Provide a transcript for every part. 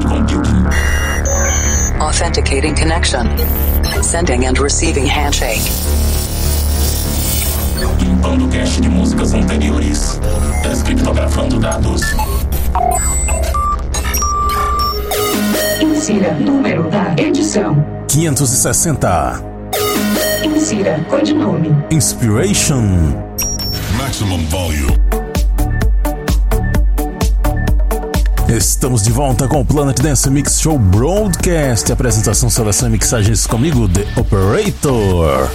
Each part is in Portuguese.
cloud computing. Authenticating connection. Sending and receiving handshake. Limpando cache de músicas anteriores. Descriptografando dados. Insira número da edição. 560. Insira codinome. Inspiration. Maximum volume. Estamos de volta com o Planet Dance Mix Show Broadcast. Apresentação, seleção e mixagens comigo, The Operator.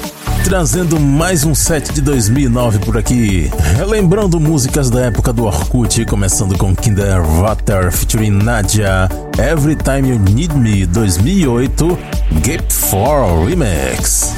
Trazendo mais um set de 2009 por aqui. Relembrando músicas da época do Orkut, começando com Kinderwater featuring Nadia, Every Time You Need Me 2008, Gap 4 Remix.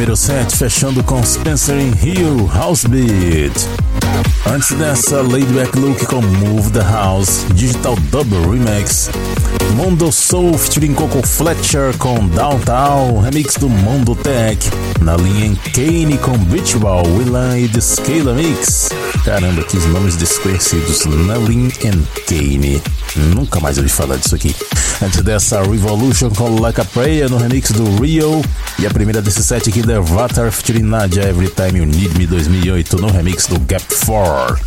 Primeiro set, fechando com Spencer in Hill House Beat. Antes dessa, Laidback Look com Move the House, Digital Double Remix. Mondo Soul featuring Coco Fletcher com Downtown, remix do Mondo Tech. Na linha Kane com Beach Ball, Willan e The Scala Mix. Caramba, que nomes desconhecidos. Nalin and Kane. Nunca mais ouvi falar disso aqui. Antes dessa, Revolution com Like a Prayer no remix do Rio. E a primeira desse set aqui, The Vatar featuring Nadia Every Time You Need Me 2008 no remix do Gap 4.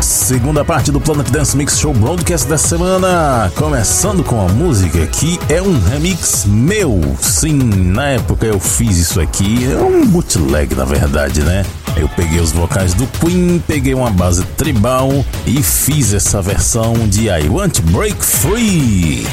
Segunda parte do Planet Dance Mix Show Broadcast da semana, começando com a música que é um remix meu. Sim, na época eu fiz isso aqui, é um bootleg na verdade, né? Eu peguei os vocais do Queen, peguei uma base tribal e fiz essa versão de I Want to Break Free.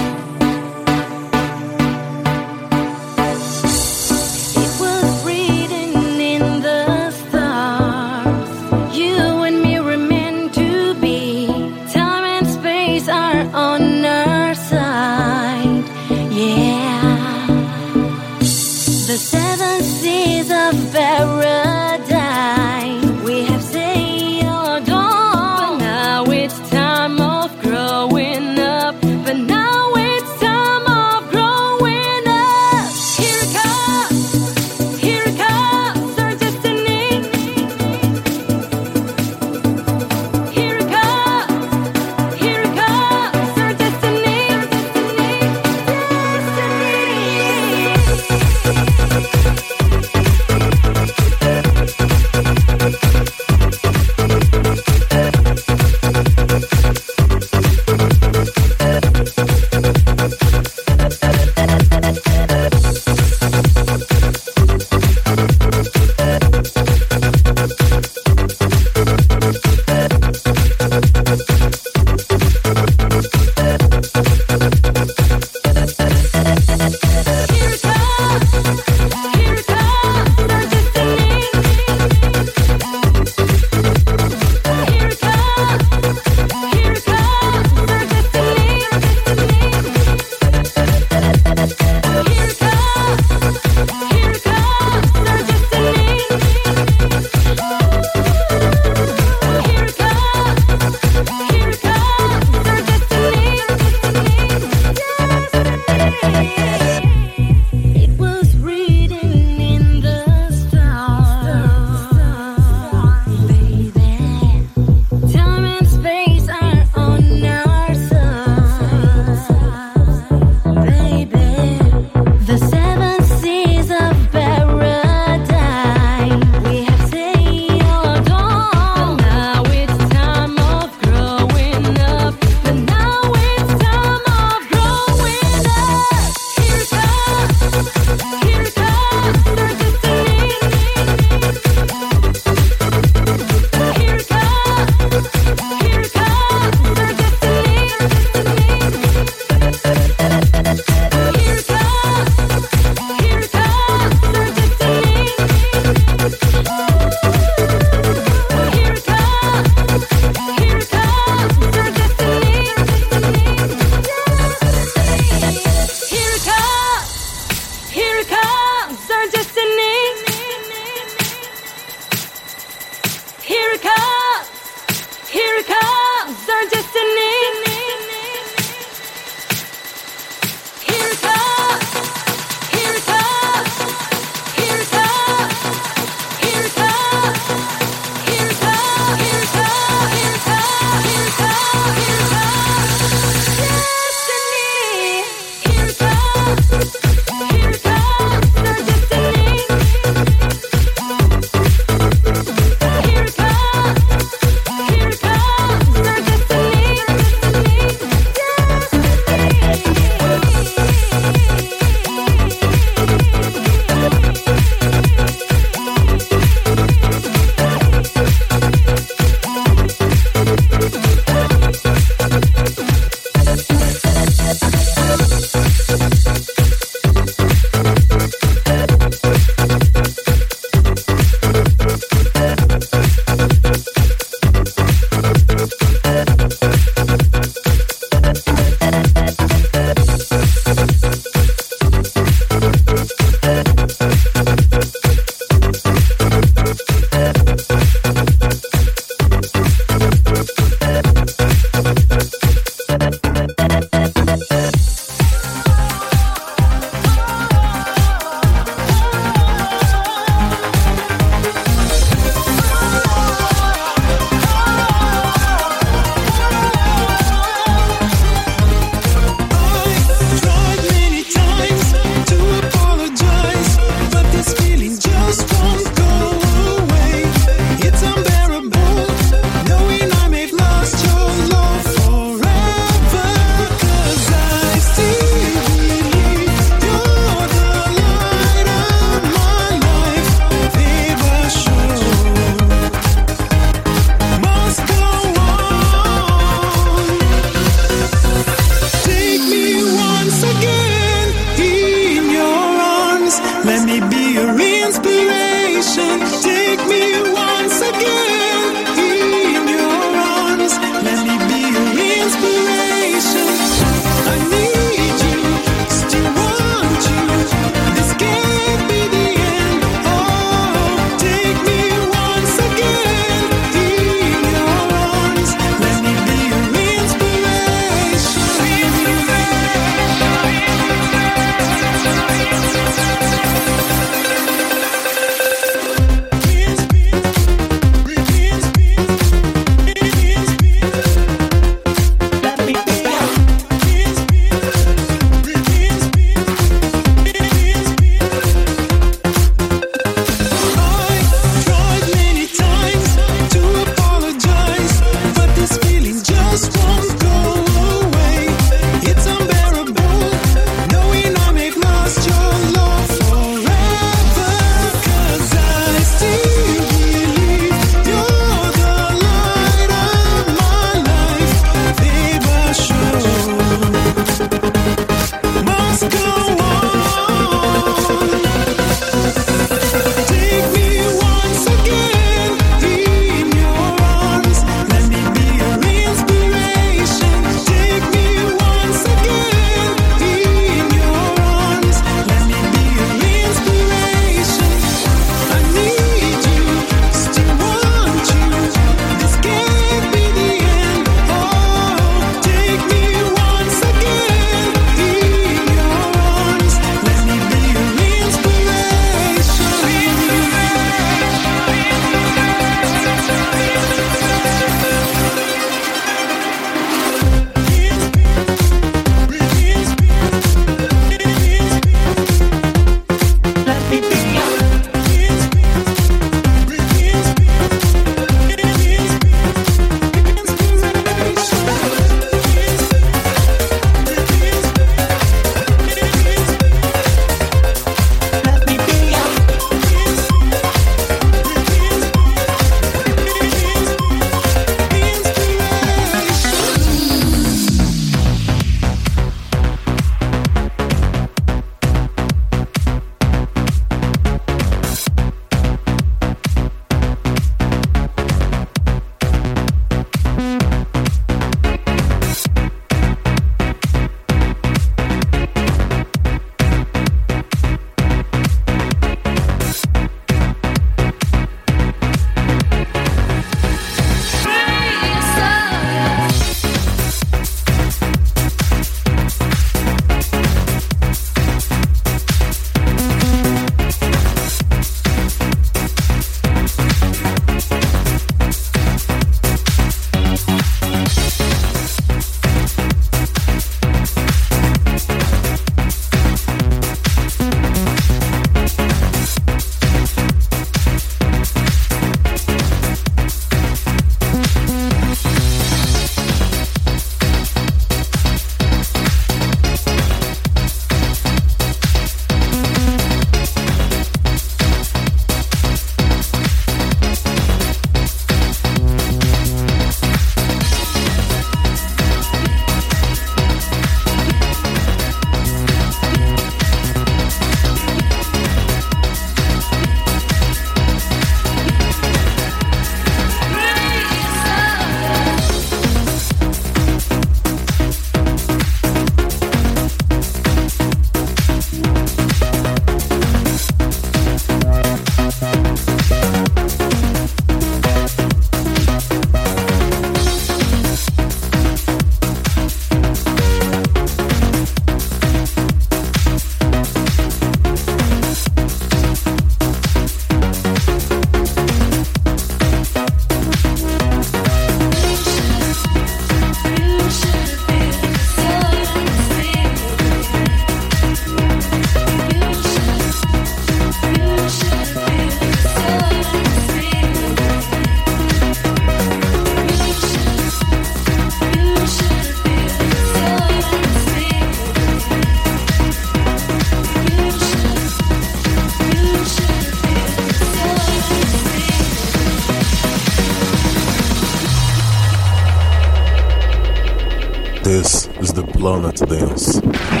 Planet Dance.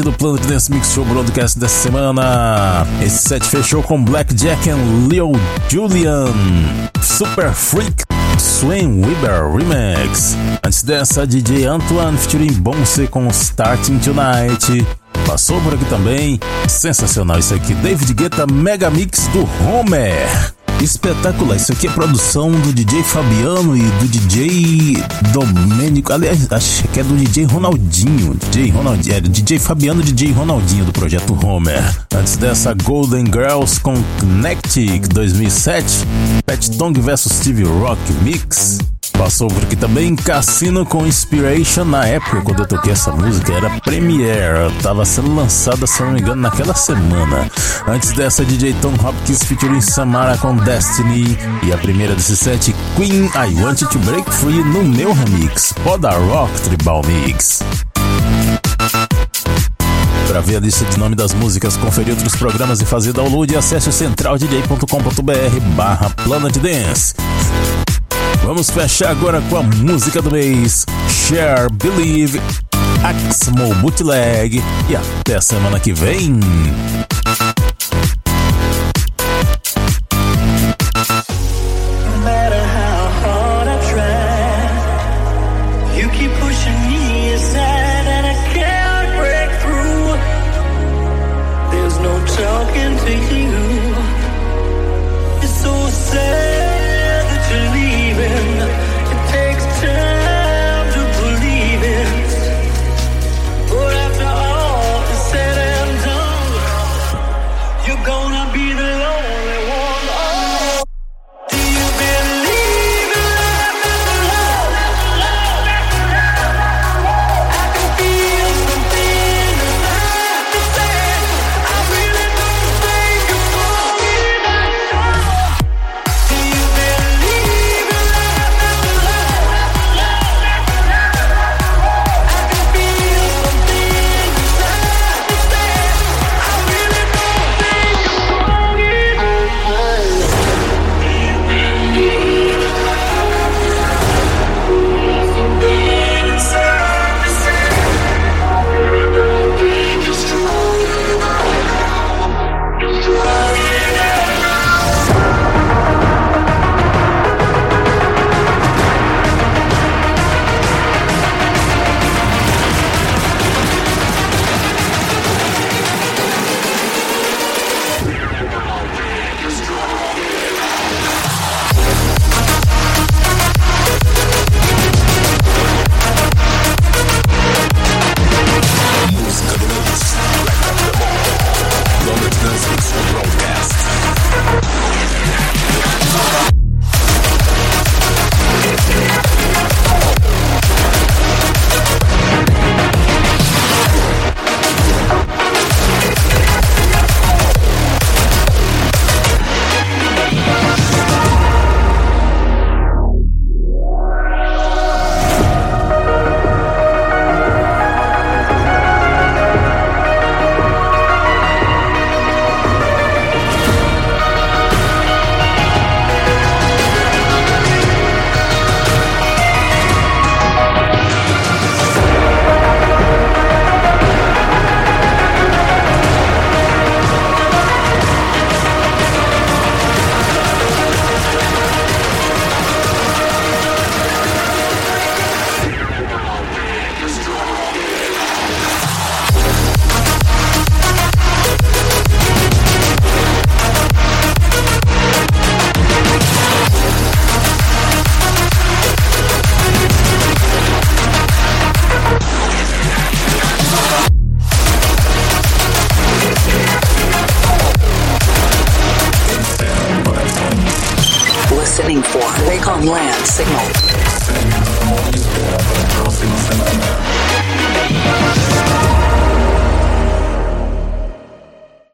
Parte do Planet Dance Mix Show Broadcast dessa semana. Esse set fechou com Black Jack and Leo Julian, Super Freak, Swain Weber Remix. Antes dessa, DJ Antoine featuring Bonse com Starting Tonight. Passou por aqui também, sensacional isso aqui, David Guetta Mega Mix do Homer. Espetacular, isso aqui é produção do DJ Fabiano e do DJ Domênico. Aliás, acho que é do DJ Ronaldinho. DJ Ronaldinho, é, DJ Fabiano e DJ Ronaldinho do projeto Homer. Antes dessa, Golden Girls com Connect 2007, Pet Tong vs Steve Rock Mix. Passou por aqui também Cassino com Inspiration na época quando eu toquei essa música era Premiere, tava sendo lançada se não me engano naquela semana. Antes dessa DJ Tom Hopkins featuring Samara com Destiny e a primeira desse set Queen I Want to Break Free no meu remix Poda Rock Tribal Mix. Para ver a lista de nome das músicas, conferir outros programas e fazer download, acesse centraldj.com.br barra Planet Dance. Vamos fechar agora com a música do mês, Share, Believe, Axmo Bootleg e até semana que vem.